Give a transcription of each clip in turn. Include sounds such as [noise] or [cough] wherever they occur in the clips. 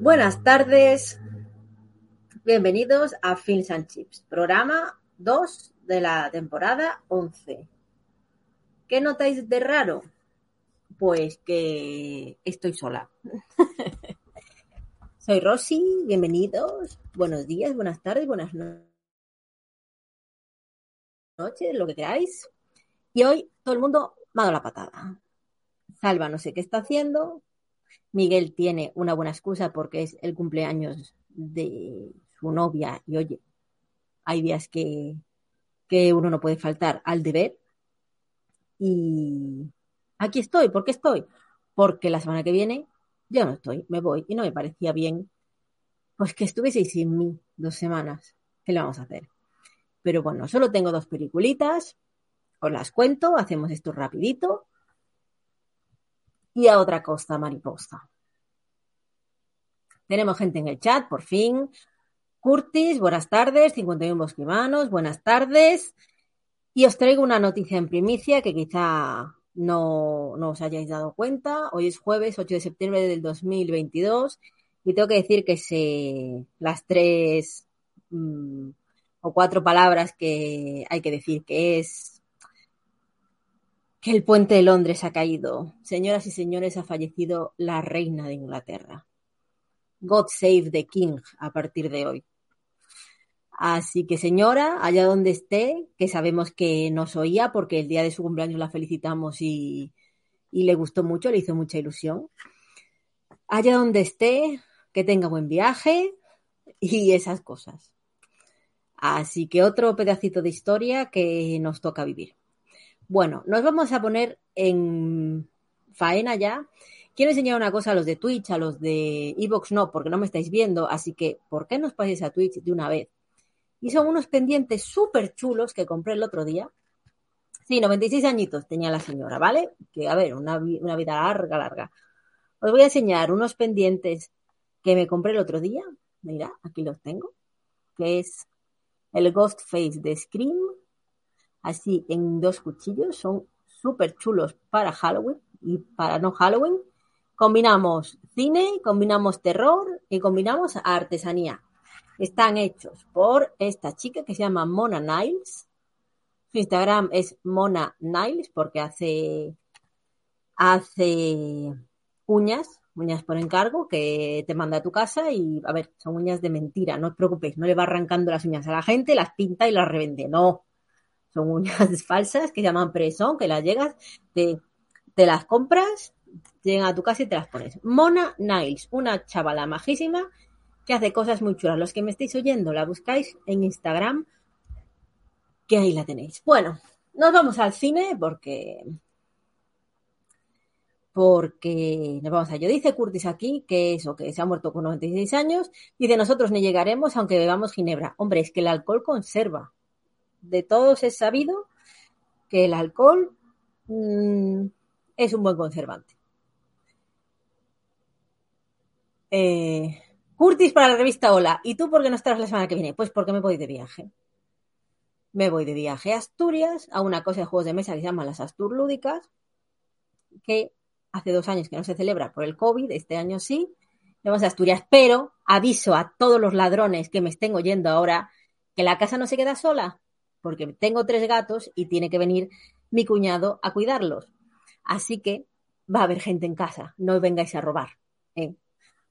Buenas tardes, bienvenidos a Films and Chips, programa 2 de la temporada 11. ¿Qué notáis de raro? Pues que estoy sola. [laughs] Soy Rosy, bienvenidos, buenos días, buenas tardes, buenas noches, lo que queráis. Y hoy todo el mundo me ha dado la patada. Salva no sé qué está haciendo, Miguel tiene una buena excusa porque es el cumpleaños de su novia y oye, hay días que, que uno no puede faltar al deber. Y aquí estoy, ¿por qué estoy? Porque la semana que viene yo no estoy, me voy y no me parecía bien pues que estuvieseis sin mí dos semanas. ¿Qué le vamos a hacer? Pero bueno, solo tengo dos peliculitas, os las cuento, hacemos esto rapidito y a otra costa mariposa. Tenemos gente en el chat, por fin. Curtis, buenas tardes. 51 bosquimanos, buenas tardes. Y os traigo una noticia en primicia que quizá no, no, os hayáis dado cuenta. Hoy es jueves 8 de septiembre del 2022 y tengo que decir que las tres mmm, o cuatro palabras que hay que decir que es que el puente de Londres ha caído. Señoras y señores, ha fallecido la reina de Inglaterra. God save the king a partir de hoy. Así que señora, allá donde esté, que sabemos que nos oía porque el día de su cumpleaños la felicitamos y, y le gustó mucho, le hizo mucha ilusión. Allá donde esté, que tenga buen viaje y esas cosas. Así que otro pedacito de historia que nos toca vivir. Bueno, nos vamos a poner en faena ya. Quiero enseñar una cosa a los de Twitch, a los de Evox no, porque no me estáis viendo, así que ¿por qué no os paséis a Twitch de una vez? Y son unos pendientes súper chulos que compré el otro día. Sí, 96 añitos tenía la señora, ¿vale? Que a ver, una, una vida larga, larga. Os voy a enseñar unos pendientes que me compré el otro día. Mira, aquí los tengo. Que es el Ghost Face de Scream así en dos cuchillos, son súper chulos para Halloween y para no Halloween. Combinamos cine, combinamos terror y combinamos artesanía. Están hechos por esta chica que se llama Mona Niles. Su Instagram es Mona Niles porque hace, hace uñas, uñas por encargo que te manda a tu casa y, a ver, son uñas de mentira, no os preocupéis, no le va arrancando las uñas a la gente, las pinta y las revende, no, son uñas [laughs] falsas que llaman presón, que las llegas, te, las compras, llegan a tu casa y te las pones. Mona Niles, una chavala majísima que hace cosas muy chulas. Los que me estáis oyendo, la buscáis en Instagram, que ahí la tenéis. Bueno, nos vamos al cine porque porque nos vamos a ello. Dice Curtis aquí que eso, que se ha muerto con 96 años. Dice, nosotros ni llegaremos aunque bebamos ginebra. Hombre, es que el alcohol conserva de todos es sabido que el alcohol mmm, es un buen conservante. Eh, Curtis para la revista Hola. ¿Y tú por qué no estás la semana que viene? Pues porque me voy de viaje. Me voy de viaje a Asturias, a una cosa de juegos de mesa que se llama las Astur Lúdicas, que hace dos años que no se celebra por el COVID, este año sí. Vamos a Asturias, pero aviso a todos los ladrones que me estén oyendo ahora que la casa no se queda sola, porque tengo tres gatos y tiene que venir mi cuñado a cuidarlos. Así que va a haber gente en casa, no vengáis a robar. ¿eh?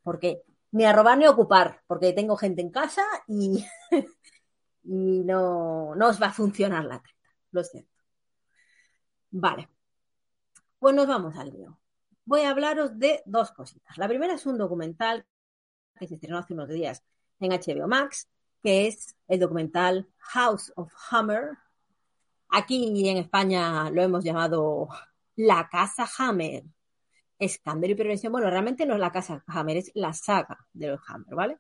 Porque ni a robar ni a ocupar, porque tengo gente en casa y, [laughs] y no, no os va a funcionar la treta, lo siento. Vale, pues nos vamos al lío. Voy a hablaros de dos cositas. La primera es un documental que se estrenó hace unos días en HBO Max, que es el documental House of Hammer. Aquí en España lo hemos llamado La Casa Hammer. Escándalo y perversión. Bueno, realmente no es la Casa Hammer, es la saga de los Hammer, ¿vale?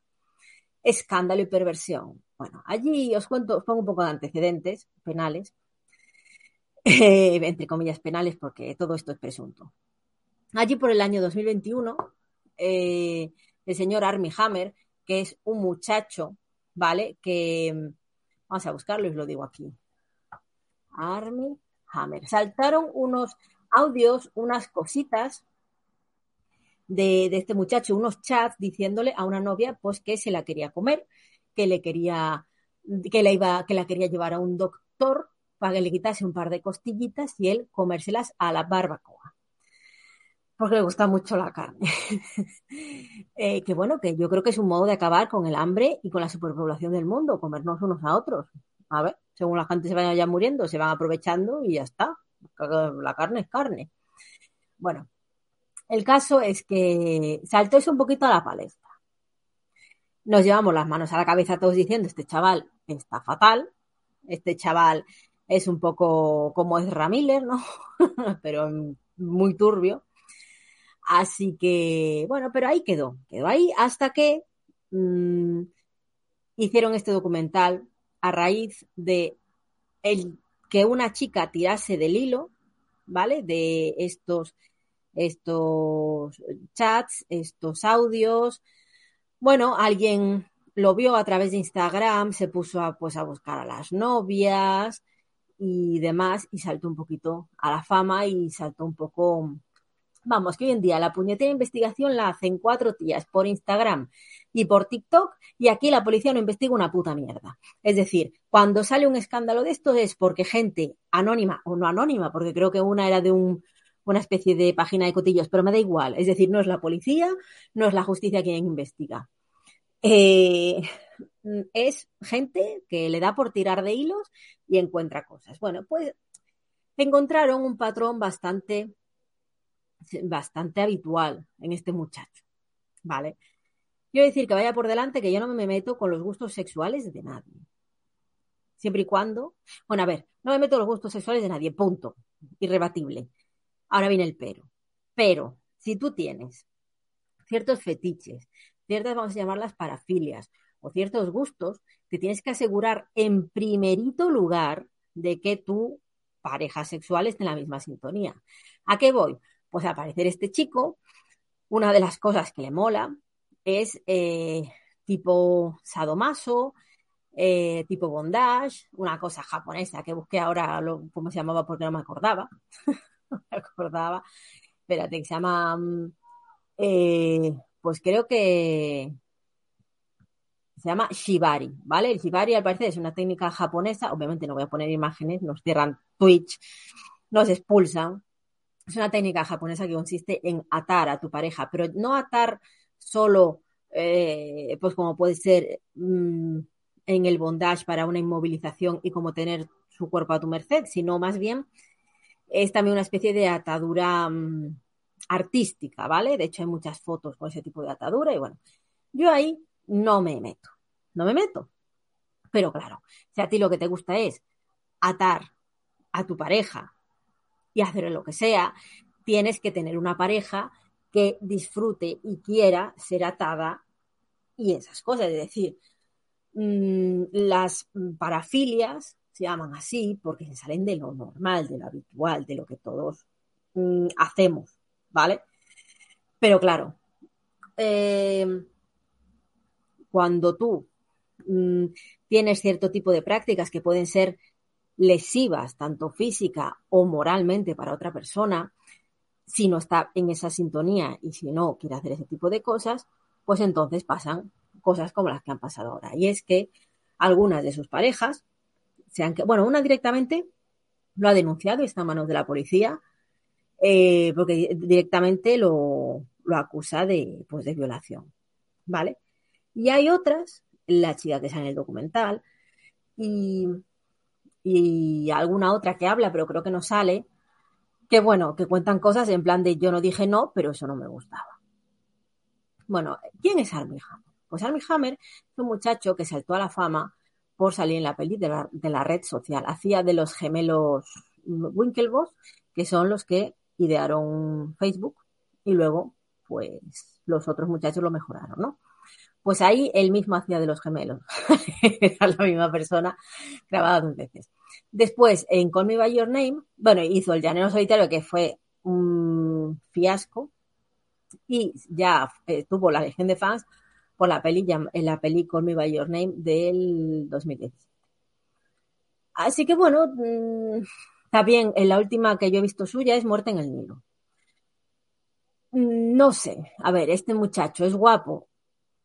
Escándalo y perversión. Bueno, allí os cuento, os pongo un poco de antecedentes penales, eh, entre comillas penales, porque todo esto es presunto. Allí por el año 2021, eh, el señor Army Hammer, que es un muchacho ¿vale? Que vamos a buscarlo y os lo digo aquí. Army Hammer. Saltaron unos audios, unas cositas de, este muchacho unos chats diciéndole a una novia pues que se la quería comer, que le quería, que iba, que la quería llevar a un doctor para que le quitase un par de costillitas y él comérselas a la barbacoa. Porque le gusta mucho la carne. [laughs] Eh, que bueno, que yo creo que es un modo de acabar con el hambre y con la superpoblación del mundo, comernos unos a otros. A ver, según la gente se vaya ya muriendo, se van aprovechando y ya está. La carne es carne. Bueno, el caso es que saltó eso un poquito a la palestra. Nos llevamos las manos a la cabeza todos diciendo, este chaval está fatal, este chaval es un poco como es Ramiller, ¿no? [laughs] pero muy turbio. Así que, bueno, pero ahí quedó, quedó ahí hasta que mmm, hicieron este documental a raíz de el, que una chica tirase del hilo, ¿vale? De estos, estos chats, estos audios. Bueno, alguien lo vio a través de Instagram, se puso pues, a buscar a las novias y demás, y saltó un poquito a la fama y saltó un poco. Vamos, que hoy en día la puñetera investigación la hacen cuatro tías por Instagram y por TikTok y aquí la policía no investiga una puta mierda. Es decir, cuando sale un escándalo de esto es porque gente anónima o no anónima, porque creo que una era de un, una especie de página de cotillos, pero me da igual. Es decir, no es la policía, no es la justicia quien investiga. Eh, es gente que le da por tirar de hilos y encuentra cosas. Bueno, pues encontraron un patrón bastante, bastante habitual en este muchacho. ¿Vale? Quiero decir que vaya por delante que yo no me meto con los gustos sexuales de nadie. Siempre y cuando. Bueno, a ver, no me meto los gustos sexuales de nadie, punto. Irrebatible. Ahora viene el pero. Pero, si tú tienes ciertos fetiches, ciertas, vamos a llamarlas parafilias, o ciertos gustos, te tienes que asegurar en primerito lugar de que tu pareja sexual esté en la misma sintonía. ¿A qué voy? Pues a aparecer este chico, una de las cosas que le mola es eh, tipo sadomaso, eh, tipo bondage, una cosa japonesa que busqué ahora, lo, ¿cómo se llamaba? Porque no me acordaba. [laughs] no me acordaba. Espérate, que se llama... Mm, eh, pues creo que se llama shibari, ¿vale? El shibari al parecer es una técnica japonesa, obviamente no voy a poner imágenes, nos cierran Twitch, nos expulsan. Es una técnica japonesa que consiste en atar a tu pareja, pero no atar solo, eh, pues como puede ser mmm, en el bondage para una inmovilización y como tener su cuerpo a tu merced, sino más bien es también una especie de atadura mmm, artística, ¿vale? De hecho hay muchas fotos con ese tipo de atadura y bueno, yo ahí no me meto, no me meto. Pero claro, si a ti lo que te gusta es atar a tu pareja y hacer lo que sea, tienes que tener una pareja que disfrute y quiera ser atada y esas cosas. Es decir, mmm, las parafilias se llaman así porque se salen de lo normal, de lo habitual, de lo que todos mmm, hacemos, ¿vale? Pero claro, eh, cuando tú mmm, tienes cierto tipo de prácticas que pueden ser lesivas, tanto física o moralmente para otra persona, si no está en esa sintonía y si no quiere hacer ese tipo de cosas, pues entonces pasan cosas como las que han pasado ahora. Y es que algunas de sus parejas, sean que, bueno, una directamente lo ha denunciado y está en manos de la policía, eh, porque directamente lo, lo acusa de, pues, de violación. ¿Vale? Y hay otras, la chica que sale en el documental, y, y alguna otra que habla, pero creo que no sale, que bueno, que cuentan cosas en plan de yo no dije no, pero eso no me gustaba. Bueno, ¿quién es Armie Hammer? Pues Armie Hammer es un muchacho que saltó a la fama por salir en la peli de la, de la red social. Hacía de los gemelos Winklevoss, que son los que idearon Facebook y luego, pues, los otros muchachos lo mejoraron, ¿no? Pues ahí él mismo hacía de los gemelos. [laughs] Era la misma persona grabada dos veces. Después, en Call Me By Your Name, bueno, hizo El Llanero Solitario, que fue un fiasco, y ya eh, tuvo la legión de fans por la peli, en la peli Call Me By Your Name del 2017. Así que bueno, Está bien, en la última que yo he visto suya es Muerte en el Nilo. No sé, a ver, este muchacho es guapo.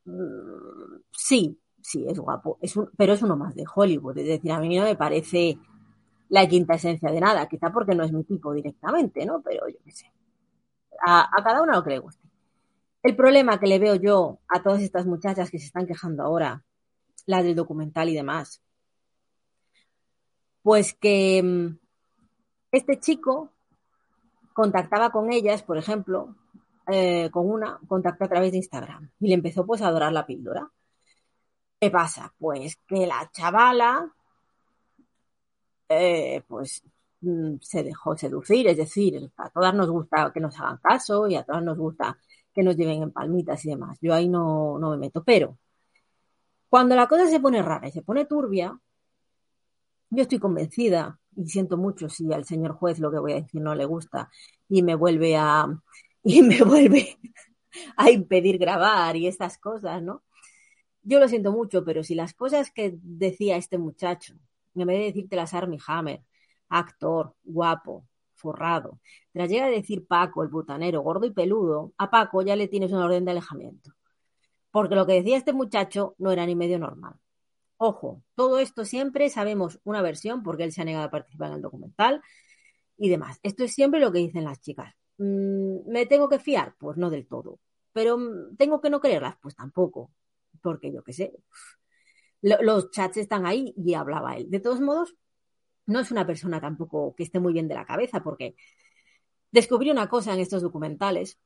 Mm, sí, sí, es guapo, es un, pero es uno más de Hollywood. Es decir, a mí no me parece la quinta esencia de nada, quizá porque no es mi tipo directamente, ¿no? Pero yo qué sé. A, a cada uno lo que le guste. El problema que le veo yo a todas estas muchachas que se están quejando ahora, la del documental y demás, pues que mm, este chico contactaba con ellas, por ejemplo, eh, con una, contactó a través de Instagram y le empezó pues a adorar la píldora. ¿Qué pasa? Pues que la chavala, eh, pues mm, se dejó seducir, es decir, a todas nos gusta que nos hagan caso y a todas nos gusta que nos lleven en palmitas y demás. Yo ahí no, no me meto, pero cuando la cosa se pone rara y se pone turbia, yo estoy convencida y siento mucho si al señor juez lo que voy a decir no le gusta y me vuelve a [laughs] y me vuelve a impedir grabar y estas cosas, ¿no? Yo lo siento mucho, pero si las cosas que decía este muchacho, en vez de decirte las Army Hammer, actor, guapo, forrado, te las llega a decir Paco, el butanero, gordo y peludo, a Paco ya le tienes una orden de alejamiento. Porque lo que decía este muchacho no era ni medio normal. Ojo, todo esto siempre sabemos una versión porque él se ha negado a participar en el documental y demás. Esto es siempre lo que dicen las chicas. Mm, ¿Me tengo que fiar? Pues no del todo. ¿Pero mm, tengo que no creerlas? Pues tampoco. Porque yo qué sé. Los chats están ahí y hablaba él. De todos modos, no es una persona tampoco que esté muy bien de la cabeza porque descubrí una cosa en estos documentales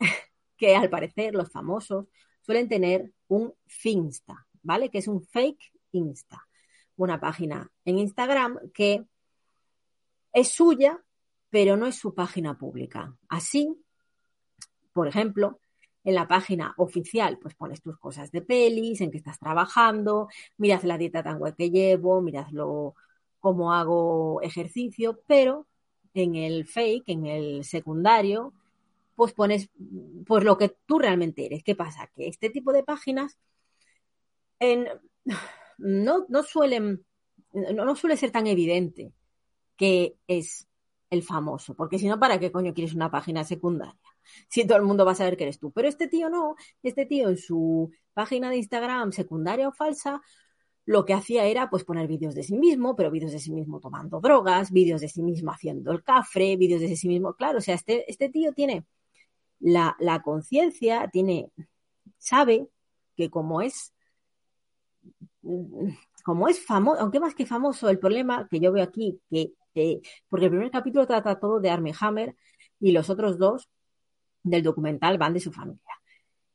[laughs] que al parecer los famosos suelen tener un Finsta, ¿vale? Que es un fake Insta, una página en Instagram que es suya, pero no es su página pública. Así, por ejemplo, en la página oficial, pues pones tus cosas de pelis, en que estás trabajando, miras la dieta tan guay que llevo, miras lo, cómo hago ejercicio, pero en el fake, en el secundario, pues pones pues lo que tú realmente eres. ¿Qué pasa? Que este tipo de páginas [sighs] no, no suelen, no, no suele ser tan evidente que es el famoso, porque si no, ¿para qué coño quieres una página secundaria? [laughs] Si todo el mundo va a saber que eres tú. Pero este tío no, este tío en su página de Instagram secundaria o falsa, lo que hacía era pues poner vídeos de sí mismo, pero vídeos de sí mismo tomando drogas, vídeos de sí mismo haciendo el cafre, vídeos de sí mismo, claro, o sea, este, este tío tiene la, la conciencia, tiene, sabe que como es como es famoso, aunque más que famoso, el problema que yo veo aquí, que, porque el primer capítulo trata todo de Armie Hammer y los otros dos del documental van de su familia.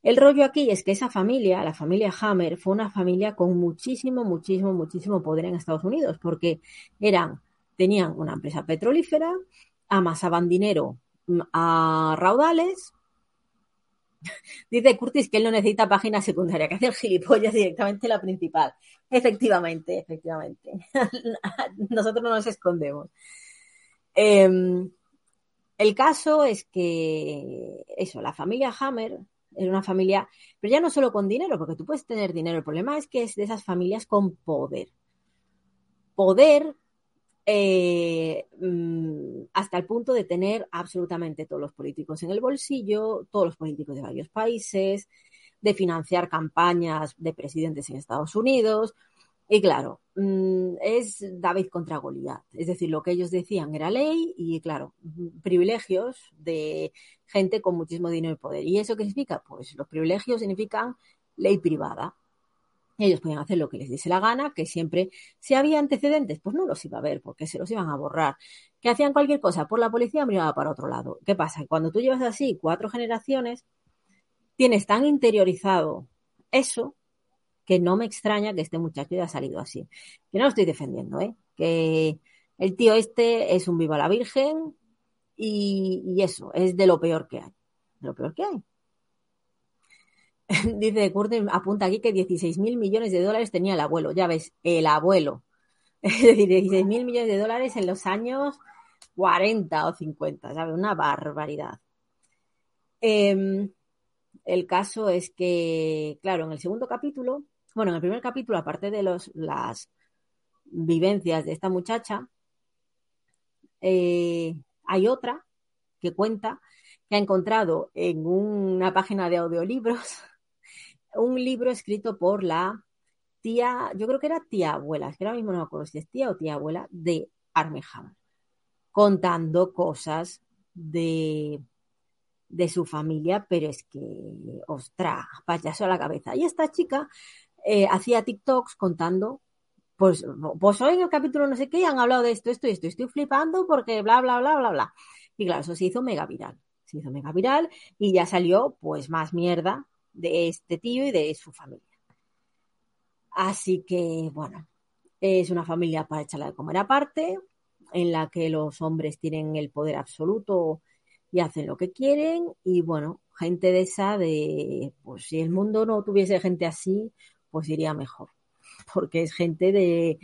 El rollo aquí es que esa familia, la familia Hammer, fue una familia con muchísimo, muchísimo, muchísimo poder en Estados Unidos, porque eran, tenían una empresa petrolífera, amasaban dinero mm, a raudales, Dice Curtis que él no necesita página secundaria, que hace el gilipollas directamente la principal. Efectivamente, efectivamente. [laughs] Nosotros no nos escondemos. Eh, el caso es que, eso, la familia Hammer era una familia, pero ya no solo con dinero, porque tú puedes tener dinero. El problema es que es de esas familias con poder. Poder eh, hasta el punto de tener absolutamente todos los políticos en el bolsillo, todos los políticos de varios países, de financiar campañas de presidentes en Estados Unidos. Y claro, mm, es David contra Goliat. Es decir, lo que ellos decían era ley y, claro, privilegios de gente con muchísimo dinero y poder. ¿Y eso qué significa? Pues los privilegios significan ley privada. Ellos podían hacer lo que les diese la gana, que siempre, si había antecedentes, pues no los iba a ver, porque se los iban a borrar. Que hacían cualquier cosa por la policía, miraba para otro lado. ¿Qué pasa? Cuando tú llevas así cuatro generaciones, tienes tan interiorizado eso que no me extraña que este muchacho haya salido así. Que no lo estoy defendiendo, ¿eh? Que el tío este es un viva la virgen y, y eso, es de lo peor que hay. De lo peor que hay. [laughs] Dice Curtin, apunta aquí que 16 mil millones de dólares tenía el abuelo. Ya ves, el abuelo. [laughs] Es decir, 16 mil millones de dólares en los años 40 o 50, ¿sabes? Una barbaridad. Eh, el caso es que, claro, en el segundo capítulo, bueno, en el primer capítulo, aparte de los, las vivencias de esta muchacha, eh, hay otra que cuenta que ha encontrado en una página de audiolibros un libro escrito por la tía, yo creo que era tía abuela, es que ahora mismo no me acuerdo si es tía o tía abuela, de Armie Hammer, contando cosas de, de su familia, pero es que, ostras, payaso a la cabeza. Y esta chica eh, hacía TikToks contando, pues, pues hoy en el capítulo no sé qué han hablado de esto, esto y esto, estoy flipando porque bla, bla, bla, bla, bla. Y claro, eso se hizo mega viral. Se hizo mega viral y ya salió pues más mierda de este tío y de su familia. Así que, bueno, es una familia para echarla de comer aparte, en la que los hombres tienen el poder absoluto y hacen lo que quieren. Y bueno, gente de esa, de pues si el mundo no tuviese gente así, pues iría mejor. [laughs] Porque es gente de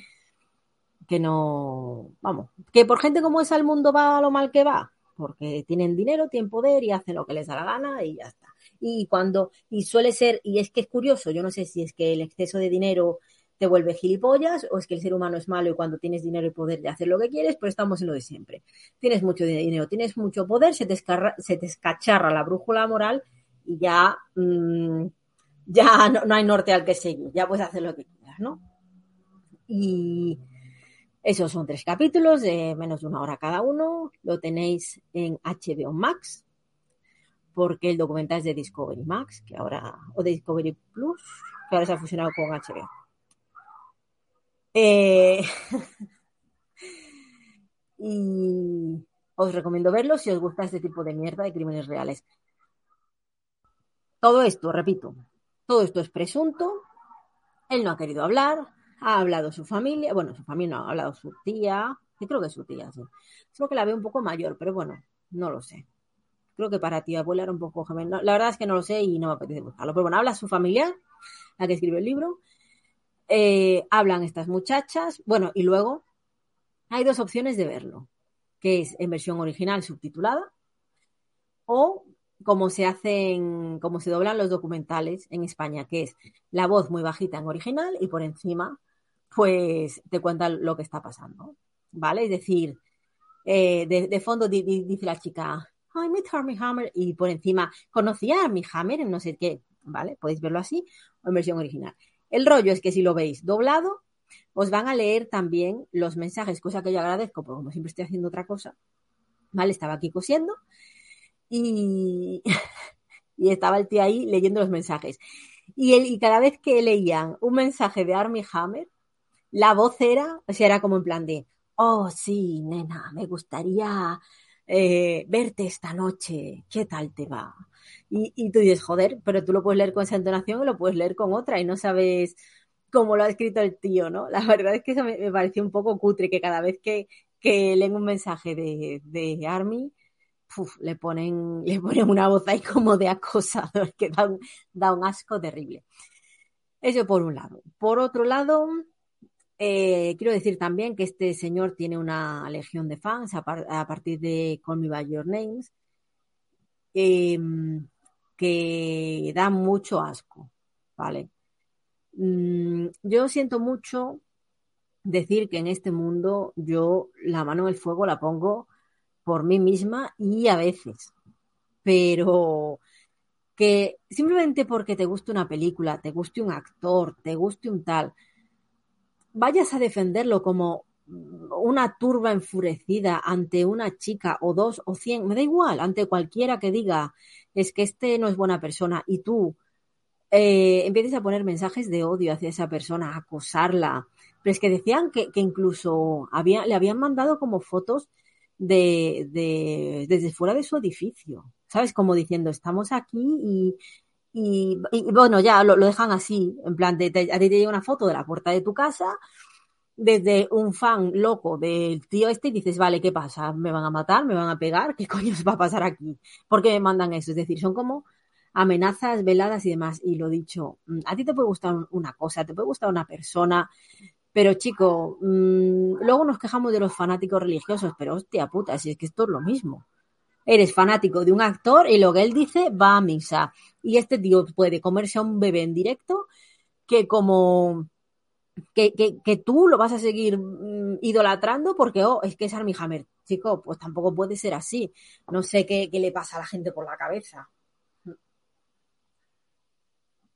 que no, vamos, que por gente como esa el mundo va a lo mal que va, porque tienen dinero, tienen poder y hacen lo que les da la gana y ya está. Y cuando, y suele ser, y es que es curioso, yo no sé si es que el exceso de dinero te vuelve gilipollas o es que el ser humano es malo y cuando tienes dinero y poder de hacer lo que quieres, pero estamos en lo de siempre. Tienes mucho dinero, tienes mucho poder, se te, se te escacharra la brújula moral y ya, mmm, ya no, no, hay norte al que seguir, ya puedes hacer lo que quieras, ¿no? Y esos son tres capítulos de menos de una hora cada uno, lo tenéis en HBO Max, porque el documental es de Discovery Max, que ahora, o de Discovery Plus, que ahora se ha fusionado con HBO. Eh, [laughs] y os recomiendo verlo si os gusta este tipo de mierda de crímenes reales. Todo esto, repito, todo esto es presunto. Él no ha querido hablar, ha hablado su familia, bueno, su familia no ha hablado su tía, yo creo que es su tía, sí. Solo que la veo un poco mayor, pero bueno, no lo sé. Creo que para ti abuela era un poco joven. la verdad es que no lo sé y no me apetece buscarlo. Pero bueno, habla su familia, la que escribe el libro, eh, hablan estas muchachas, bueno, y luego hay dos opciones de verlo, que es en versión original subtitulada o como se hacen, como se doblan los documentales en España, que es la voz muy bajita en original y por encima, pues te cuentan lo que está pasando, ¿vale? Es decir, eh, de, fondo dice la chica, I met Armie Hammer y por encima conocía a Armie Hammer en no sé qué, ¿vale? Podéis verlo así o en versión original. El rollo es que si lo veis doblado, os van a leer también los mensajes, cosa que yo agradezco, porque como siempre estoy haciendo otra cosa, ¿vale? Estaba aquí cosiendo y, [laughs] y estaba el tío ahí leyendo los mensajes. Y, y cada vez que leían un mensaje de Army Hammer, la voz era, o sea, era como en plan de, oh, sí, nena, me gustaría eh, verte esta noche, ¿qué tal te va? Y, tú dices, joder, pero tú lo puedes leer con esa entonación o lo puedes leer con otra y no sabes cómo lo ha escrito el tío, ¿no? La verdad es que eso me, pareció un poco cutre, que cada vez que, leen un mensaje de, Army, le, ponen, [laughs] le ponen una voz ahí como de acosador, [laughs] que da un asco terrible. Eso por un lado. Por otro lado, eh, quiero decir también que este señor tiene una legión de fans a, partir de Call Me By Your Names, em, que da mucho asco, ¿vale? Mm, yo siento mucho decir que en este mundo yo la mano en el fuego la pongo por mí misma y a veces, pero que simplemente porque te guste una película, te guste un actor, te guste un tal, vayas a defenderlo como una turba enfurecida ante una chica o dos o cien, me da igual, ante cualquiera que diga es que este no es buena persona y tú eh, empieces a poner mensajes de odio hacia esa persona, a acosarla. Pero es que decían que, incluso había, le habían mandado como fotos de, de, desde fuera de su edificio, ¿sabes? Como diciendo, estamos aquí y, y, bueno, ya lo, dejan así, en plan, de, a ti te llega una foto de la puerta de tu casa, desde un fan loco del tío este y dices, vale, ¿qué pasa? ¿Me van a matar? ¿Me van a pegar? [laughs] ¿Qué coño se va a pasar aquí? ¿Por qué me mandan eso? Es decir, son como amenazas veladas y demás. Y lo dicho, mm, a ti te puede gustar una cosa, te puede gustar una persona, pero chico, mmm, luego nos quejamos de los fanáticos religiosos, pero hostia puta, si es que esto es lo mismo eres fanático de un actor y lo que él dice va a misa. Y este tío puede comerse a un bebé en directo que como que, que, tú lo vas a seguir mm, idolatrando porque, oh, es que es Armie Hammer. chico, pues tampoco puede ser así. No sé qué, qué le pasa a la gente por la cabeza.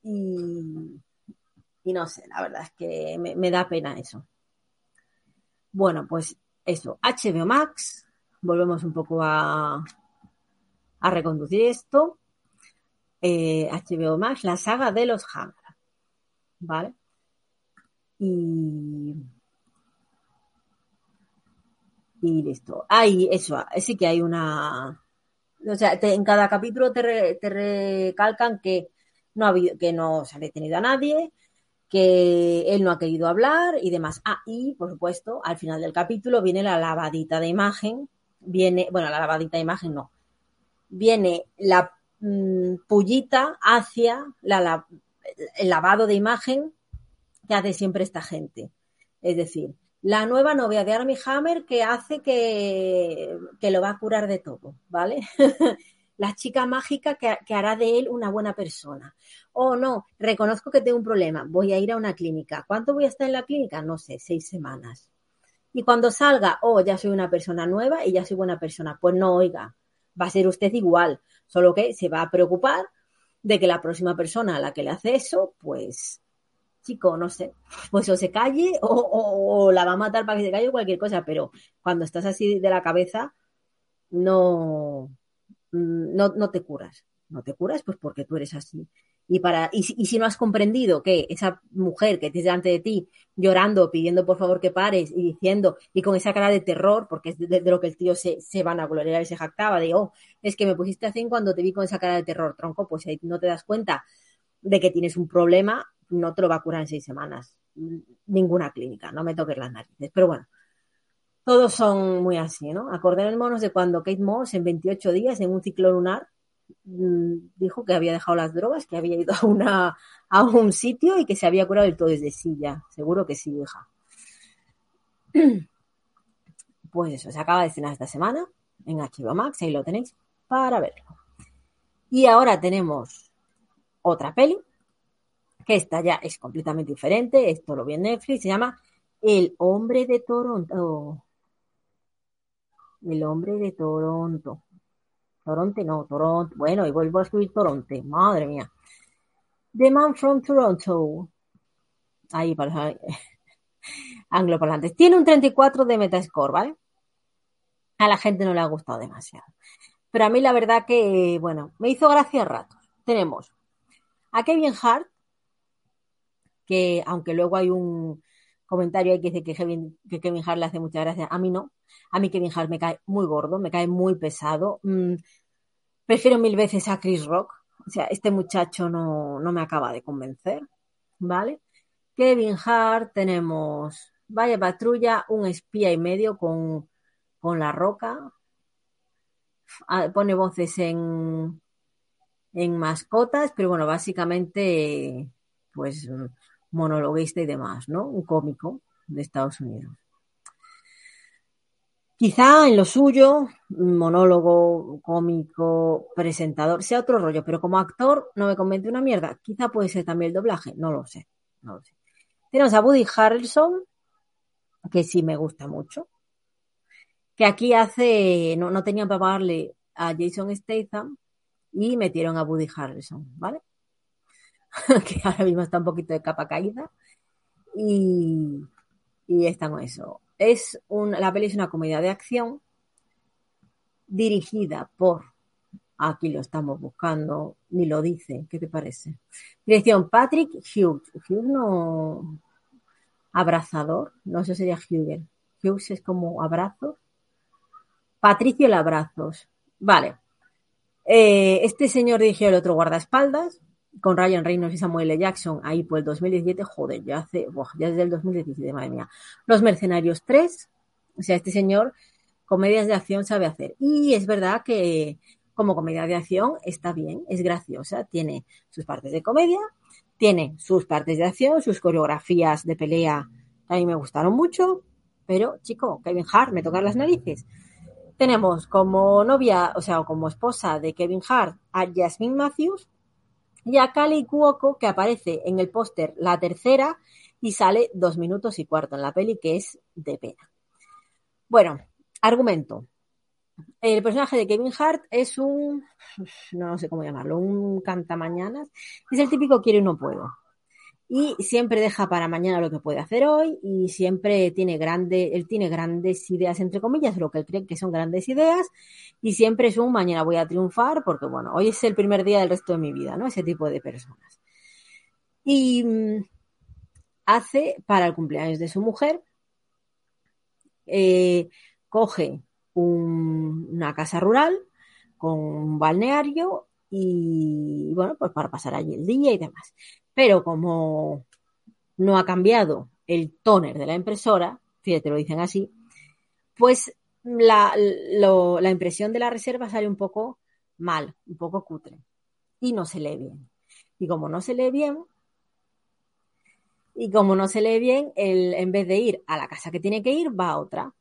Y, y no sé, la verdad es que me, me da pena eso. Bueno, pues eso, HBO Max, volvemos un poco a, a reconducir esto. Eh, HBO Max, la saga de los Hammer. ¿Vale? Y. Y listo. Hay eso, sí que hay una. O sea, en cada capítulo te, te recalcan que no ha que no se ha detenido a nadie, que él no ha querido hablar y demás. Ah, y por supuesto, al final del capítulo viene la lavadita de imagen. Viene, bueno, la lavadita de imagen no. Viene la mm, pullita hacia la, el lavado de imagen que hace siempre esta gente. Es decir, la nueva novia de Armie Hammer que hace que, que lo va a curar de todo, ¿vale? [laughs] la chica mágica que, que hará de él una buena persona. Oh, no, reconozco que tengo un problema, voy a ir a una clínica. ¿Cuánto voy a estar en la clínica? No sé, seis semanas. Y cuando salga, oh, ya soy una persona nueva y ya soy buena persona. Pues no, oiga, va a ser usted igual, solo que se va a preocupar de que la próxima persona a la que le hace eso, pues, chico, no sé, pues o se calle o, o- o la va a matar para que se calle o cualquier cosa, pero cuando estás así de la cabeza, no, mm, no, no te curas. No te curas, pues porque tú eres así. Y, para, y, si- y si no has comprendido que esa mujer que tienes delante de ti llorando, pidiendo por favor que pares y diciendo, y con esa cara de terror, porque es de, lo que el tío se, se van a gloriar y se jactaba, de, oh, es que me pusiste así cuando te vi con esa cara de terror, tronco, pues ahí no te das cuenta de que tienes un problema, no te lo va a curar en seis semanas. Ninguna clínica, no me toques las narices. Pero bueno, todos son muy así, ¿no? Acordémonos de cuando Kate Moss en 28 días, en un ciclo lunar, dijo que había dejado las drogas, que había ido a, a un sitio y que se había curado del todo desde silla. Seguro que sí, hija. [clears throat] Pues eso, se acaba de estrenar esta semana en HBO Max, ahí lo tenéis para verlo. Y ahora tenemos otra peli, que esta ya es completamente diferente, esto lo vi en Netflix, se llama El hombre de Toronto. El hombre de Toronto. Toronto no, Toronto. Bueno, y vuelvo a escribir Toronto. Madre mía. The Man from Toronto. Ahí para [laughs] angloparlantes. Tiene un 34 de Metascore, ¿vale? A la gente no le ha gustado demasiado. Pero a mí la verdad que, bueno, me hizo gracia a ratos. Tenemos a Kevin Hart, que aunque luego hay un comentario ahí que dice que Kevin, que Kevin Hart le hace mucha gracia, a mí no. A mí Kevin Hart me cae muy gordo, me cae muy pesado. Mm, prefiero mil veces a Chris Rock. O sea, este muchacho no, no me acaba de convencer, ¿vale? Kevin Hart, tenemos Vaya Patrulla, un espía y medio con, con La Roca. Ah, Pone voces en, en mascotas, pero bueno, básicamente, pues monologuista y demás, ¿no? Un cómico de Estados Unidos. Quizá en lo suyo, monólogo, cómico, presentador, sea otro rollo, pero como actor no me convence una mierda. Quizá puede ser también el doblaje, no lo sé, no sé. Tenemos a Woody Harrelson, que sí me gusta mucho, que aquí hace, no, no tenían para pagarle a Jason Statham y metieron a Woody Harrelson, ¿vale? [laughs] que ahora mismo está un poquito de capa caída y, y está con eso. Es un, la peli es una comedia de acción dirigida por, aquí lo estamos buscando, ni lo dice, ¿qué te parece? Dirección Patrick Hughes. Hughes no, abrazador, no sé sería Hughes. Hughes es como abrazos. Patricio Labrazos. Vale. Eh, este señor dirigió el otro guardaespaldas con Ryan Reynolds y Samuel L. Jackson ahí por el 2017. Joder, ya hace, ya desde el 2017, madre mía. Los Mercenarios 3. O sea, este señor comedias de acción sabe hacer. Y es verdad que como comedia de acción está bien, es graciosa, tiene sus partes de comedia, tiene sus partes de acción, sus coreografías de pelea a mí me gustaron mucho, pero chico, Kevin Hart me toca las narices. Tenemos como novia, o sea, como esposa de Kevin Hart a Jasmine Matthews y a Kali Cuoco que aparece en el póster la tercera y sale dos minutos y cuarto en la peli, que es de pena. Bueno, argumento. El personaje de Kevin Hart es un, no sé cómo llamarlo, un cantamañanas. Es el típico quiero y no puedo. Y siempre deja para mañana lo que puede hacer hoy y siempre tiene grande, él tiene grandes ideas, entre comillas, lo que él cree que son grandes ideas y siempre es un mañana voy a triunfar porque, bueno, hoy es el primer día del resto de mi vida, ¿no? Ese tipo de personas. Y mm, hace para el cumpleaños de su mujer, eh, coge una casa rural con un balneario y bueno, pues para pasar allí el día y demás. Pero como no ha cambiado el tóner de la impresora, fíjate, lo dicen así, pues la, impresión de la reserva sale un poco mal, un poco cutre y no se lee bien. Y como no se lee bien, y como no se lee bien, en vez de ir a la casa que tiene que ir, va a otra,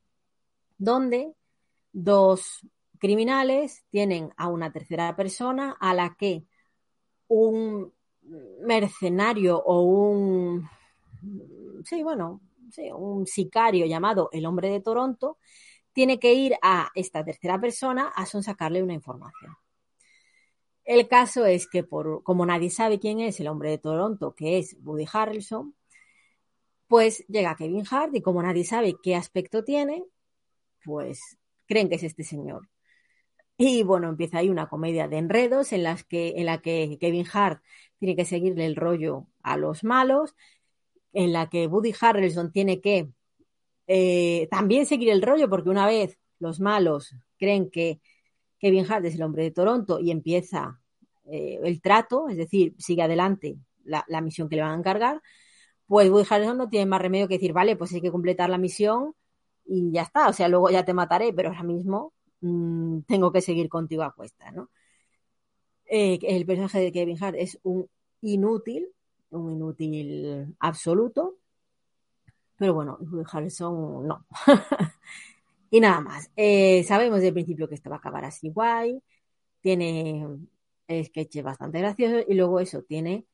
donde dos criminales tienen a una tercera persona a la que un mercenario o un, sí, bueno, sí, un sicario llamado el hombre de Toronto tiene que ir a esta tercera persona a sacarle una información. El caso es que por, como nadie sabe quién es el hombre de Toronto, que es Woody Harrelson, pues llega Kevin Hart y como nadie sabe qué aspecto tiene, pues creen que es este señor. Y bueno, empieza ahí una comedia de enredos en, las que, en la que Kevin Hart tiene que seguirle el rollo a los malos, en la que Woody Harrelson tiene que eh, también seguir el rollo, porque una vez los malos creen que Kevin Hart es el hombre de Toronto y empieza eh, el trato, es decir, sigue adelante la, la, misión que le van a encargar, pues Woody Harrelson no tiene más remedio que decir, vale, pues hay que completar la misión y ya está, o sea, luego ya te mataré, pero ahora mismo mmm, tengo que seguir contigo a cuesta, ¿no? Eh, el personaje de Kevin Hart es un inútil, un inútil absoluto, pero bueno, Woody Harrelson no. [laughs] y nada más, eh, sabemos del principio que esto va a acabar así guay, tiene sketches bastante graciosos y luego eso, tiene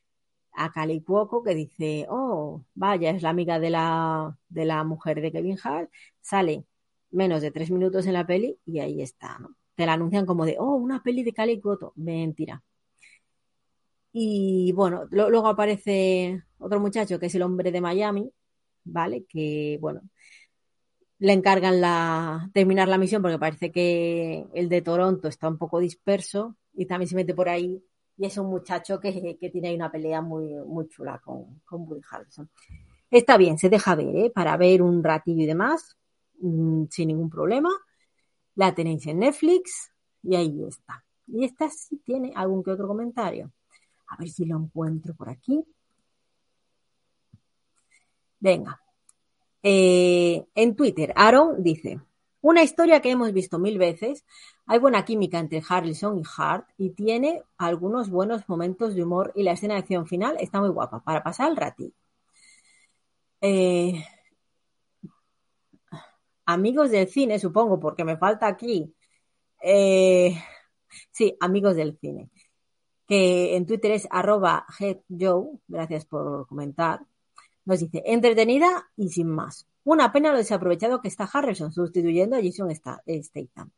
a Cali Cuoco que dice, oh, vaya, es la amiga de la, de la mujer de Kevin Hart, sale menos de tres minutos en la peli y ahí está, ¿no? Te la anuncian como de, oh, una peli de Cali Cuoco, mentira. Y bueno, luego aparece otro muchacho que es el hombre de Miami, ¿vale? Que, bueno, le encargan la, terminar la misión porque parece que el de Toronto está un poco disperso y también se mete por ahí y es un muchacho que, tiene ahí una pelea muy, muy chula con, con Woody Harrelson. Está bien, se deja ver, ¿eh? Para ver un ratillo y demás, mmm, sin ningún problema. La tenéis en Netflix y ahí está. Y esta sí tiene algún que otro comentario. A ver si lo encuentro por aquí. Venga. Eh, en Twitter, Aaron dice, una historia que hemos visto mil veces. Hay buena química entre Harrison y Hart y tiene algunos buenos momentos de humor y la escena de acción final está muy guapa para pasar el ratillo. Eh, amigos del cine, supongo, porque me falta aquí. Eh, sí, amigos del cine. Que en Twitter es arroba headjoe, gracias por comentar. Nos dice, entretenida y sin más. Una pena lo desaprovechado que está Harrison sustituyendo a Jason Statham.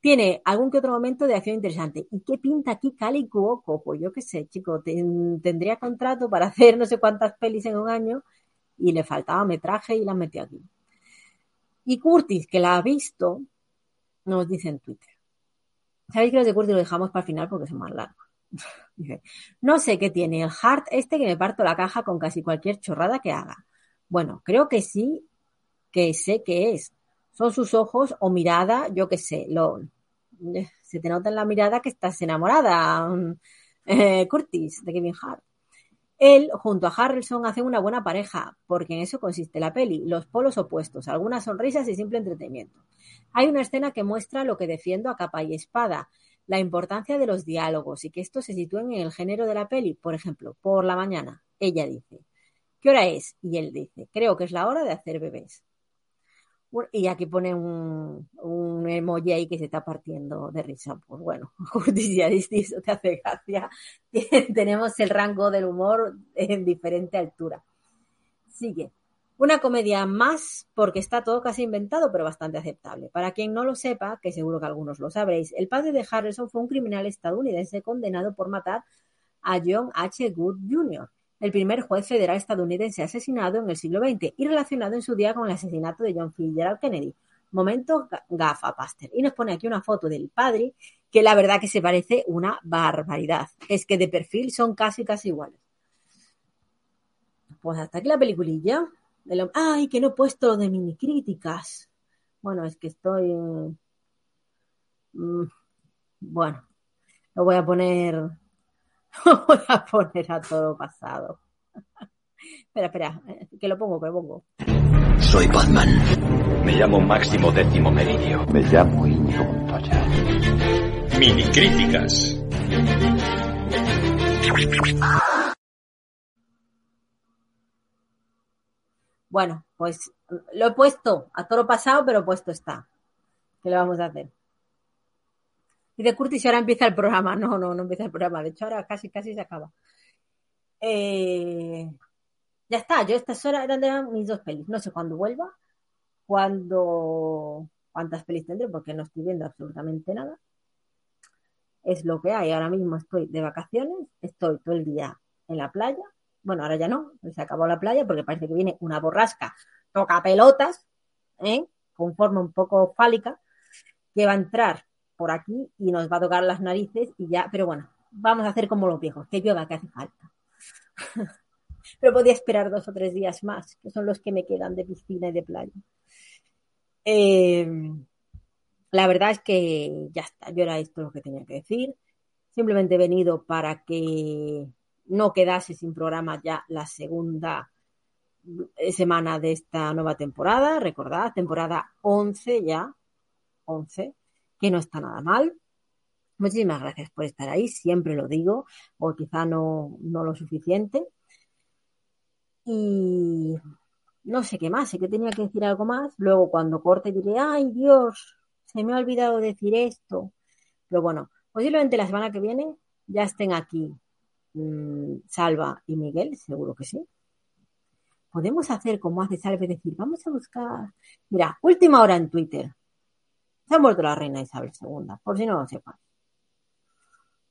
Tiene algún que otro momento de acción interesante. ¿Y qué pinta aquí Cali Cuoco? Pues yo qué sé, chico, tendría contrato para [laughs] hacer no sé cuántas pelis en un año y le faltaba metraje y la metió aquí. Y Curtis, que la ha visto, nos dice en Twitter. Sabéis que los de Curtis lo dejamos para el final porque son más largos. [laughs] no sé qué tiene el Hart este que me parto la caja con casi cualquier chorrada que haga. Bueno, creo que sí, que sé qué es. Son sus ojos o mirada, yo qué sé, lo, se te nota en la mirada que estás enamorada, [laughs] eh, Curtis, de Kevin Hart. Él, junto a Harrelson, hacen una buena pareja, porque en eso consiste la peli, los polos opuestos, algunas sonrisas y simple entretenimiento. Hay una escena que muestra lo que defiendo a capa y espada, la importancia de los diálogos y que estos se sitúen en el género de la peli. Por ejemplo, por la mañana, ella dice, ¿Qué hora es? Y él dice, creo que es la hora de hacer bebés. Y aquí pone un, un emoji ahí que se está partiendo de risa. Pues bueno, [laughs] ya eso te hace gracia. [laughs] Tenemos el rango del humor en diferente altura. Sigue. Una comedia más porque está todo casi inventado, pero bastante aceptable. Para quien no lo sepa, que seguro que algunos lo sabréis, el padre de Harrison fue un criminal estadounidense condenado por matar a John H. Good Jr., el primer juez federal estadounidense asesinado en el siglo XX y relacionado en su día con el asesinato de John Fitzgerald Kennedy. Momento gafa, Pastor. Y nos pone aquí una foto del padre que la verdad que se parece una barbaridad. Es que de perfil son casi, casi iguales. Pues hasta aquí la peliculilla. Ay, que no he puesto de mini críticas. Bueno, es que estoy. Mm, bueno, lo voy a poner. [laughs] Voy a poner a todo pasado. [laughs] espera, espera, eh, que lo pongo, que lo pongo. Soy Batman. Me llamo Máximo Décimo Meridio. Me llamo Íñigo Montoya. Mini críticas. Bueno, pues lo he puesto a toro pasado, pero puesto está. ¿Qué le vamos a hacer? De Curtis ahora empieza el programa. No, no, no empieza el programa. De hecho, ahora casi, casi se acaba. Eh, ya está, yo estas horas eran mis dos pelis. No sé cuándo vuelva, cuándo, cuántas pelis tendré, porque no estoy viendo absolutamente nada. Es lo que hay. Ahora mismo estoy de vacaciones, estoy todo el día en la playa bueno, ahora ya no, se acabó la playa porque parece que viene una borrasca, toca pelotas, ¿eh? con forma un poco fálica, que va a entrar por aquí y nos va a tocar las narices y ya, pero bueno, vamos a hacer como los viejos, que llueva que hace falta. [laughs] pero podía esperar dos o tres días más, que son los que me quedan de piscina y de playa. Eh, la verdad es que ya está, yo era esto lo que tenía que decir. Simplemente he venido para que no quedase sin programa ya la segunda semana de esta nueva temporada. Recordad, temporada 11 ya, 11, que no está nada mal. Muchísimas gracias por estar ahí, siempre lo digo, o quizá no, no lo suficiente. Y no sé qué más, sé que tenía que decir algo más. Luego cuando corte diré, ay Dios, se me ha olvidado decir esto. Pero bueno, posiblemente la semana que viene ya estén aquí Mm, Salva y Miguel, seguro que sí. Podemos hacer como hace Salve, decir, vamos a buscar. Mira, última hora en Twitter. Se ha muerto la reina Isabel II, por si no lo sepan.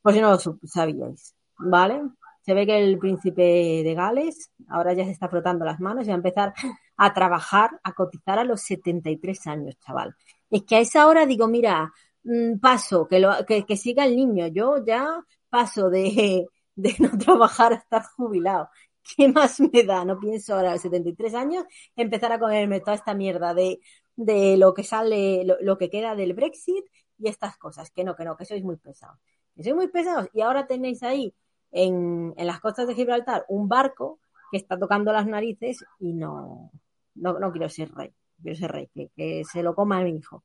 Por si no lo sabíais. ¿Vale? Se ve que el príncipe de Gales ahora ya se está frotando las manos y va a empezar a trabajar, a cotizar a los 73 años, chaval. Es que a esa hora digo, mira, mm, paso, que, lo, que, que siga el niño. Yo ya paso de, de no trabajar a estar jubilado. ¿Qué más me da? No pienso ahora a los 73 años empezar a comerme toda esta mierda de, de lo que sale, lo, que queda del Brexit y estas cosas. Que no, que no, que sois muy pesados. Que sois muy pesados y ahora tenéis ahí en, en las costas de Gibraltar un barco que está tocando las narices y no, no, no quiero ser rey. Quiero ser rey, que, que se lo coma mi hijo.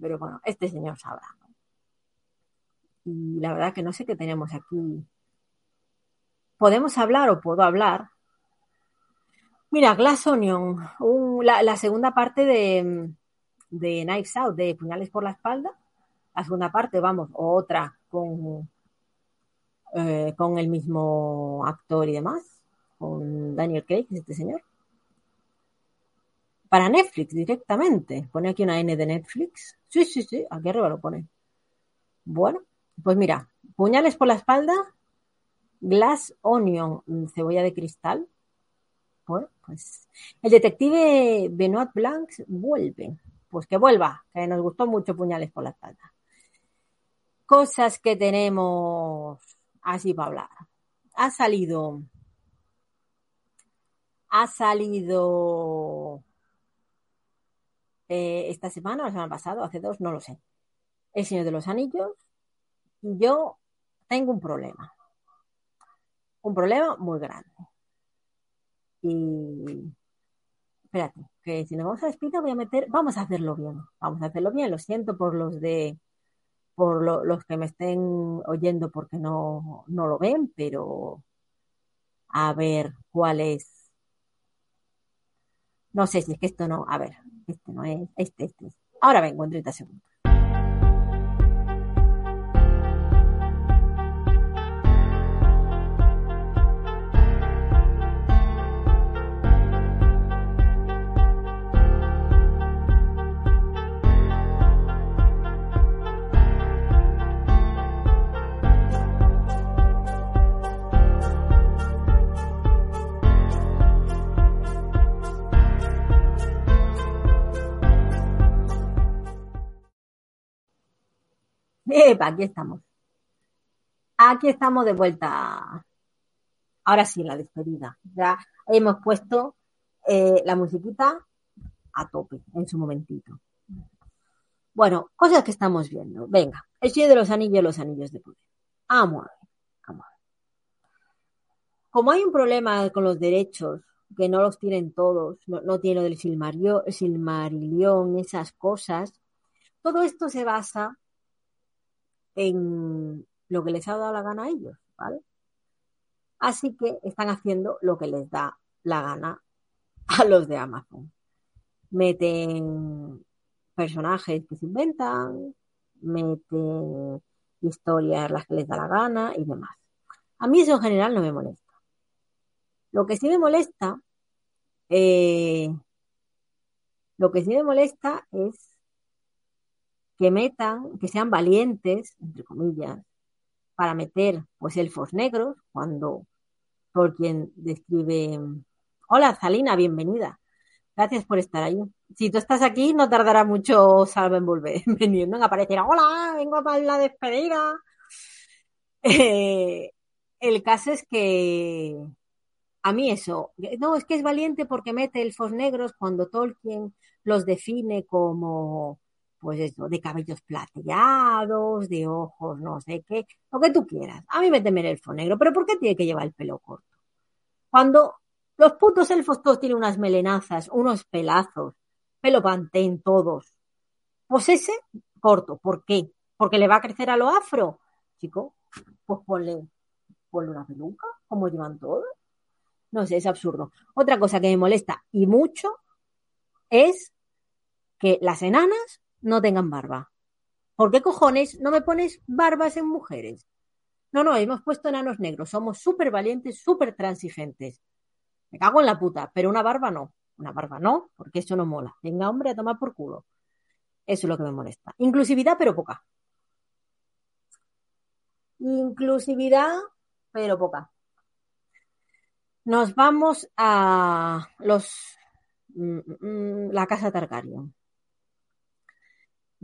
Pero bueno, este señor sabrá. Y la verdad que no sé qué tenemos aquí podemos hablar o puedo hablar. Mira, Glass Onion, la, segunda parte de, de Knives Out, de Puñales por la espalda. La segunda parte, vamos, otra con, eh, con el mismo actor y demás, con Daniel Craig, este señor. Para Netflix directamente. Pone aquí una N de Netflix. Sí, sí, sí, aquí arriba lo pone. Bueno, pues mira, Puñales por la espalda, Glass Onion, cebolla de cristal. Pues el detective Benoit Blanc vuelve. Pues que vuelva, que nos gustó mucho Puñales por la espalda. Cosas que tenemos así para hablar. Ha salido. Ha salido eh, esta semana, la semana pasada, hace dos, no lo sé. El Señor de los Anillos. Yo tengo un problema un problema muy grande. Y espérate, que si nos vamos a despedir voy a meter, vamos a hacerlo bien, vamos a hacerlo bien, lo siento por los de por los que me estén oyendo porque no, no lo ven, pero a ver cuál es. No sé si es que esto no, a ver, este no es, este, este. Ahora vengo en 30 segundos. Aquí estamos. Aquí estamos de vuelta. Ahora sí, la despedida. Ya hemos puesto eh, la musiquita a tope en su momentito. Bueno, cosas que estamos viendo. Venga, el Señor de los Anillos, los Anillos de Poder. Vamos a ver. Como hay un problema con los derechos, que no los tienen todos, no, no tiene lo del Silmarillion, esas cosas, todo esto se basa en lo que les ha dado la gana a ellos, ¿vale? Así que están haciendo lo que les da la gana a los de Amazon. Meten personajes que se inventan, meten historias las que les da la gana y demás. A mí eso en general no me molesta. Lo que sí me molesta, eh, lo que sí me molesta es que metan, que sean valientes, entre comillas, para meter pues elfos negros cuando Tolkien describe Hola Zalina, bienvenida. Gracias por estar ahí. Si tú estás aquí, no tardará mucho Salva en volver, en [laughs] venir, ¿no? En aparecer, hola, vengo para la despedida. Eh, el caso es que a mí eso, no, es que es valiente porque mete elfos negros cuando Tolkien los define como, pues eso, de cabellos plateados, de ojos, no sé qué, lo que tú quieras. A mí méteme el elfo negro, pero ¿por qué tiene que llevar el pelo corto? Cuando los putos elfos todos tienen unas melenazas, unos pelazos, pelo pantén todos. Pues ese corto, ¿por qué? ¿Porque le va a crecer a lo afro? Chico, pues ponle, ponle una peluca, como llevan todos. No sé, es absurdo. Otra cosa que me molesta y mucho es que las enanas no tengan barba. ¿Por qué cojones no me pones barbas en mujeres? No, no, hemos puesto enanos negros. Somos súper valientes, súper transigentes. Me cago en la puta, pero una barba no. Una barba no, porque eso no mola. Venga, hombre, a tomar por culo. Eso es lo que me molesta. Inclusividad, pero poca. Inclusividad, pero poca. Nos vamos a los mm, mm, la casa Targaryen.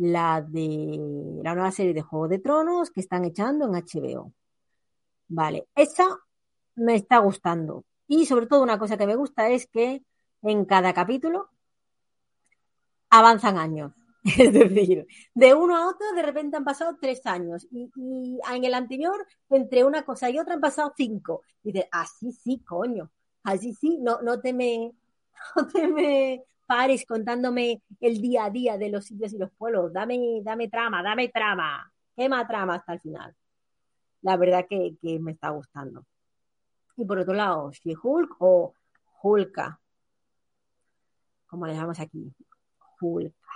La de la nueva serie de Juego de Tronos que están echando en HBO. Vale, esa me está gustando. Y sobre todo una cosa que me gusta es que en cada capítulo avanzan años. [laughs] Es decir, de uno a otro de repente han pasado tres años y, y en el anterior entre una cosa y otra han pasado cinco. Y dices, así sí, coño, así sí, no, no [laughs] no te me pares contándome el día a día de los sitios y los pueblos. Dame, dame trama, dame trama. Quema trama hasta el final. La verdad que, me está gustando. Y por otro lado, She-Hulk o Hulka. ¿Cómo le llamamos aquí? Hulka.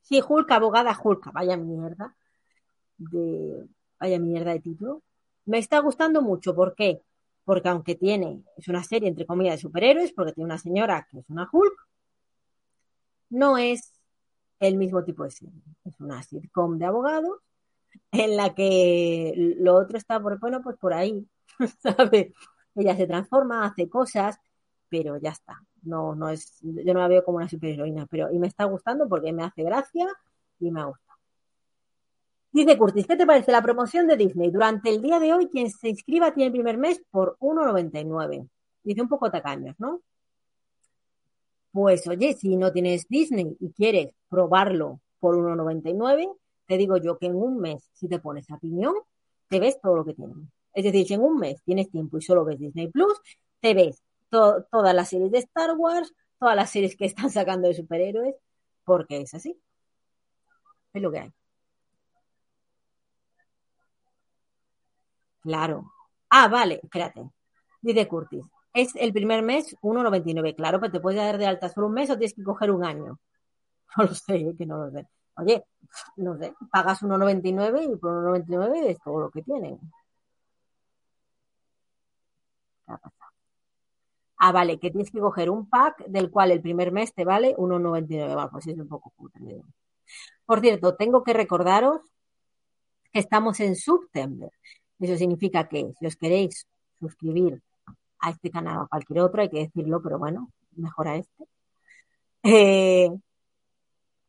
Sí, Hulk, abogada Hulk, vaya mierda de vaya mierda de título. Me está gustando mucho, ¿por qué? Porque aunque tiene, es una serie entre comillas de superhéroes, porque tiene una señora que es una Hulk, no es el mismo tipo de serie. Es una sitcom de abogados en la que lo otro está por, bueno, pues por ahí. [laughs] Ella se transforma, hace cosas, pero ya está. No, no es, yo no la veo como una superheroína, pero y me está gustando porque me hace gracia y me gusta. Dice Curtis, ¿qué te parece la promoción de Disney? Durante el día de hoy, quien se inscriba tiene el primer mes por 1,99. Dice un poco tacaños, ¿no? Pues oye, si no tienes Disney y quieres probarlo por 1,99, te digo yo que en un mes, si te pones a piñón, te ves todo lo que tienen. Es decir, si en un mes tienes tiempo y solo ves Disney Plus, te ves to todas las series de Star Wars, todas las series que [laughs] están sacando de superhéroes, porque es así. Es lo que hay. Claro. Ah, vale, espérate. Dice Curtis. Es el primer mes 1,99. Claro, pero te puedes dar de alta solo un mes o tienes que coger un año. [laughs] No lo sé, que no lo sé. Oye, no sé, pagas 1,99 y por 1,99 es todo lo que tienen. ¿Qué ha pasado? Ah, vale, que tienes que coger un pack del cual el primer mes te vale 1,99. Bueno, pues es un poco putre. Por cierto, tengo que recordaros que estamos en September. Eso significa que si os queréis suscribir a este canal o a cualquier otro, hay que decirlo, pero bueno, mejor a este. Eh,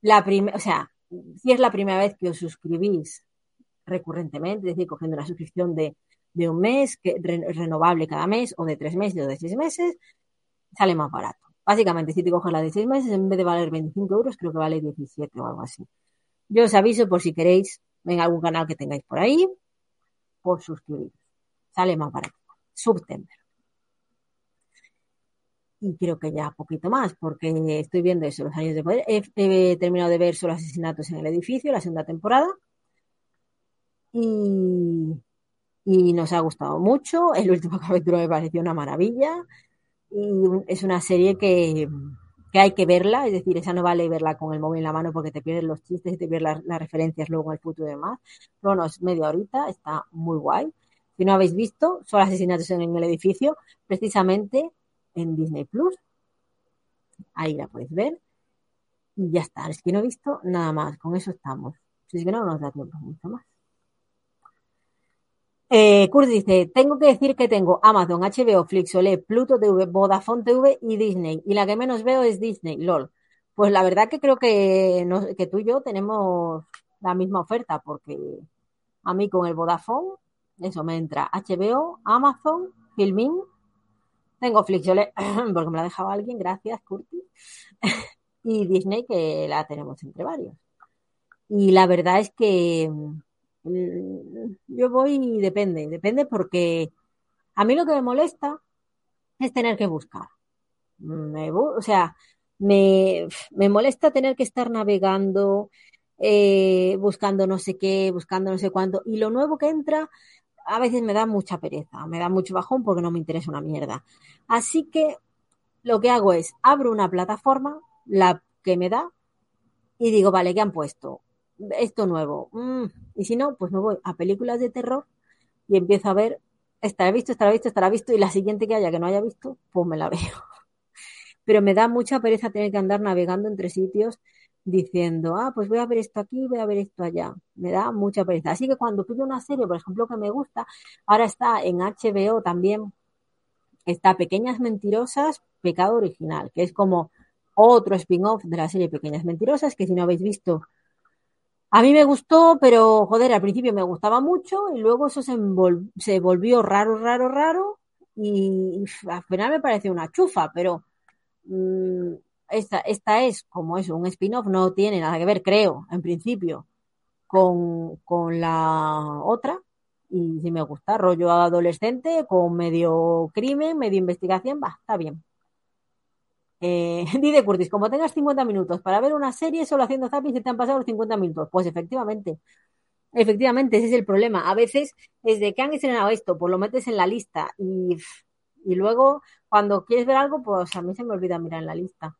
la o sea, si es la primera vez que os suscribís recurrentemente, es decir, cogiendo una suscripción de, de un mes, que, renovable cada mes, o de tres meses o de seis meses, sale más barato. Básicamente, si te coges la de seis meses, en vez de valer 25 euros, creo que vale 17 o algo así. Yo os aviso por si queréis en algún canal que tengáis por ahí, por suscribiros. Sale más barato. September. Y creo que ya poquito más, porque estoy viendo eso, los años de poder. He, terminado de ver solo asesinatos en el edificio, la segunda temporada. Y, y nos ha gustado mucho. El último [laughs] capítulo me pareció una maravilla. Y es una serie que, que hay que verla, es decir, esa no vale verla con el móvil en la mano porque te pierdes los chistes y te pierdes las, referencias luego en el futuro y demás. No, no, es media horita, está muy guay. Si no habéis visto, son asesinatos en el edificio, precisamente en Disney Plus. Ahí la podéis ver. Y ya está. Es que no he visto nada más. Con eso estamos. Si es que no nos da tiempo mucho más. Eh, dice, tengo que decir que tengo Amazon, HBO, Flixolé, Pluto TV, Vodafone TV y Disney. Y la que menos veo es Disney, LOL. Pues la verdad que creo que, que tú y yo tenemos la misma oferta, porque a mí con el Vodafone, eso me entra HBO, Amazon, Filmin, tengo Flixolé, [clears throat] porque me la ha dejado alguien, gracias, Curtis, [laughs] y Disney, que la tenemos entre varios. Y la verdad es que Mm, yo voy y depende, depende porque a mí lo que me molesta es tener que buscar. o sea, me, me, molesta tener que estar navegando, eh, buscando no sé qué, buscando no sé cuánto. Y lo nuevo que entra a veces me da mucha pereza, me da mucho bajón porque no me interesa una mierda. Así que lo que hago es abro una plataforma, la que me da, y digo, vale, ¿qué han puesto? esto nuevo. Mm, y si no, pues me voy a películas de terror y empiezo a ver, estará visto, estará visto, estará visto, y la siguiente que haya que no haya visto, pues me la veo. [laughs] Pero me da mucha pereza tener que andar navegando entre sitios diciendo, ah, pues voy a ver esto aquí, voy a ver esto allá. Me da mucha pereza. Así que cuando pido una serie, por ejemplo, que me gusta, ahora está en HBO también, está Pequeñas Mentirosas, Pecado Original, que es como otro spin-off de la serie Pequeñas Mentirosas, que si no habéis visto, a mí me gustó, pero joder, al principio me gustaba mucho y luego eso se, volvió raro, raro, raro y, al final me pareció una chufa, pero mmm, esta, esta es como eso, un spin-off, no tiene nada que ver, creo, en principio, con, con la otra. Y si me gusta, rollo adolescente, con medio crimen, medio investigación, va, está bien. Eh, [laughs] dice Curtis, como tengas 50 minutos para ver una serie solo haciendo zapping se te han pasado los 50 minutos. Pues efectivamente, efectivamente, ese es el problema. A veces, desde que han estrenado esto, pues lo metes en la lista y, y luego cuando quieres ver algo, pues a mí se me olvida mirar en la lista.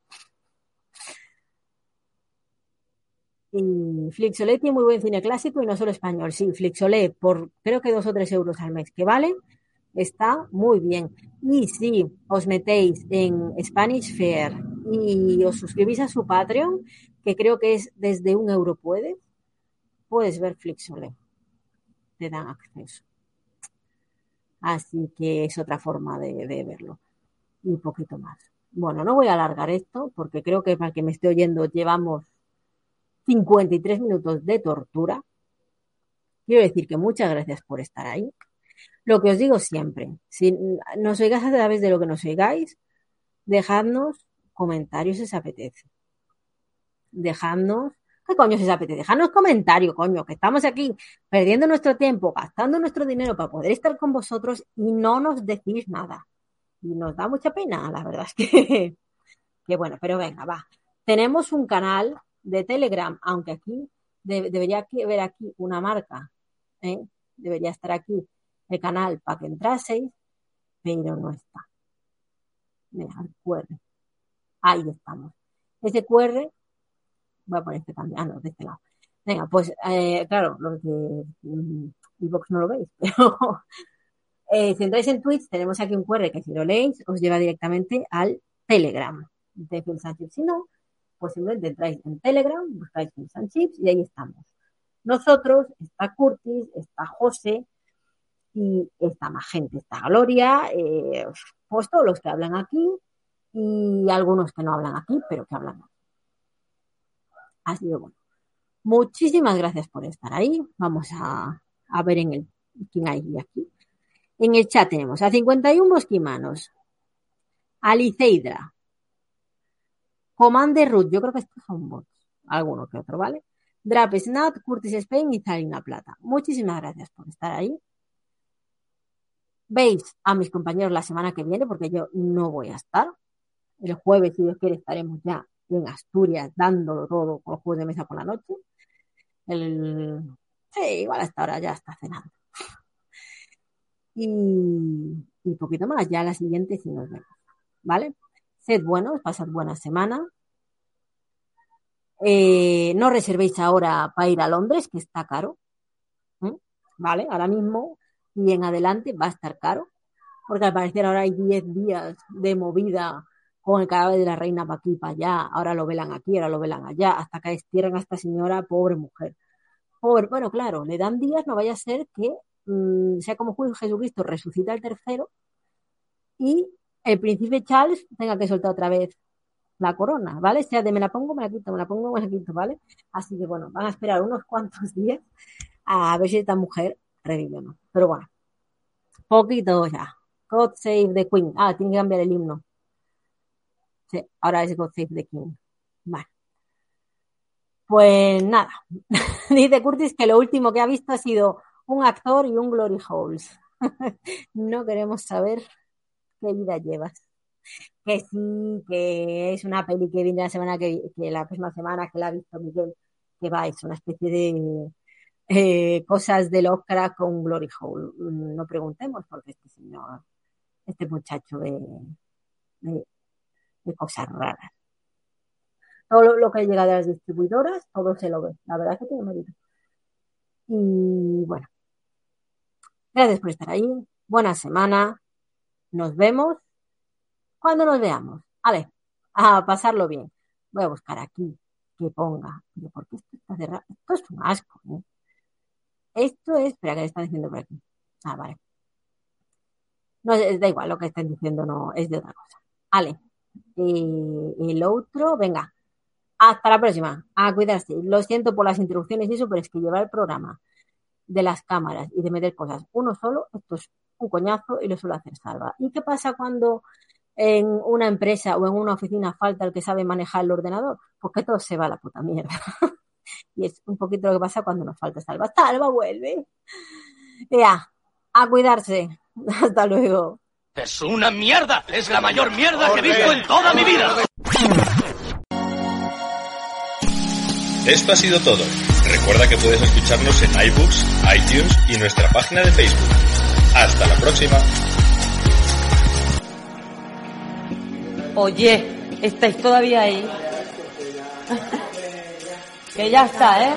Y Flixolé tiene muy buen cine clásico y no solo español. Sí, Flixolé, por creo que dos o tres euros al mes, que vale, está muy bien. Y si os metéis en Spanish Fair y os suscribís a su Patreon, que creo que es desde un euro puedes, puedes ver Flixolé. Te dan acceso. Así que es otra forma de, verlo. Y un poquito más. Bueno, no voy a alargar esto porque creo que para que me esté oyendo llevamos 53 minutos de tortura. Quiero decir que muchas gracias por estar ahí. Lo que os digo siempre, si nos oigáis a través de lo que nos oigáis, dejadnos comentarios si os apetece. Dejadnos, ¿qué coño si apetece? Dejadnos comentarios, coño, que estamos aquí perdiendo nuestro tiempo, gastando nuestro dinero para poder estar con vosotros y no nos decís nada. Y nos da mucha pena, la verdad es que, [laughs] que bueno, pero venga, va. Tenemos un canal de Telegram, aunque aquí debería haber aquí una marca, ¿eh? debería estar aquí el canal para que entraseis, pero no está. Mira, el QR. Ahí estamos. Ese QR, voy a poner este también, ah, no, de este lado. Venga, pues, eh, claro, los de Xbox mm, no lo veis, [laughs] pero eh, si entráis en Twitch, tenemos aquí un QR que si lo leéis, os lleva directamente al Telegram de Films Si no, pues simplemente entráis en Telegram, buscáis Films Chips y ahí estamos. Nosotros, está Curtis, está José, y está más gente, está Gloria, eh, pues todos los que hablan aquí y algunos que no hablan aquí, pero que hablan aquí. Muchísimas gracias por estar ahí. Vamos a, a ver en el quién hay aquí. En el chat tenemos a 51 bosquimanos, a Liceidra, Commander Root, yo creo que estos son bots, alguno que otro, ¿vale? Drap Snat, Curtis Spain y Salina Plata. Muchísimas gracias por estar ahí. Veis a mis compañeros la semana que viene porque yo no voy a estar. El jueves, si Dios quiere, estaremos ya en Asturias dándolo todo con los juegos de mesa por la noche. El... Sí, igual hasta ahora ya está cenando. Y, y poquito más, ya la siguiente si nos vemos. ¿Vale? Sed buenos, pasad buena semana. Eh, no reservéis ahora para ir a Londres, que está caro. ¿Vale? Ahora mismo y en adelante va a estar caro. Porque al parecer ahora hay 10 días de movida con el cadáver de la reina para aquí, para allá. Ahora lo velan aquí, ahora lo velan allá. Hasta que destierran a esta señora, pobre mujer. Pobre, bueno, claro, le dan días, no vaya a ser que mmm, sea como Jesucristo resucita el tercero y el príncipe Charles tenga que soltar otra vez la corona, ¿vale? Sea de me la pongo, me la quito, me la pongo, me la quito, ¿vale? Así que bueno, van a esperar unos cuantos [laughs] días a ver si esta mujer revive o no. Pero bueno, poquito ya. God Save the Queen. Ah, tiene que cambiar el himno. Ahora es God Save the King. Vale. Pues nada, [laughs] dice Curtis que lo último que ha visto ha sido un actor y un Glory Holes. [laughs] no queremos saber qué vida llevas. Que sí, que es una peli que viene la semana que, que la próxima semana que la ha visto Miguel, que va, es una especie de eh, cosas del Oscar con Glory Hole. No preguntemos porque este señor, este muchacho de, de cosas raras. Todo lo, lo, que llega de las distribuidoras, todo se lo ve. La verdad es que tiene mérito. Y bueno, gracias por estar ahí. Buena semana. Nos vemos cuando nos veamos. A ver, a pasarlo bien. Voy a buscar aquí que ponga. Pero ¿por qué esto está cerrado? Esto es un asco. ¿eh? Esto es. Espera, ¿qué están diciendo por aquí? Ah, vale. No, da igual, lo que estén diciendo no es de otra cosa. Vale. Eh, el otro, venga. Hasta la próxima. A cuidarse. Lo siento por las interrupciones y eso, pero es que llevar el programa de las cámaras y de meter cosas uno solo, esto es un coñazo y lo suele hacer salva. ¿Y qué pasa cuando en una empresa o en una oficina falta el que sabe manejar el ordenador? Pues que todo se va a la puta mierda. [laughs] y es un poquito lo que pasa cuando nos falta salva. Salva vuelve. Ya, a cuidarse. [laughs] Hasta luego. Es una mierda. Es la mayor mierda que he visto en toda mi vida. Esto ha sido todo. Recuerda que puedes escucharnos en iBooks, iTunes y nuestra página de Facebook. Hasta la próxima. Oye, ¿estáis todavía ahí? [laughs] que ya está, ¿eh?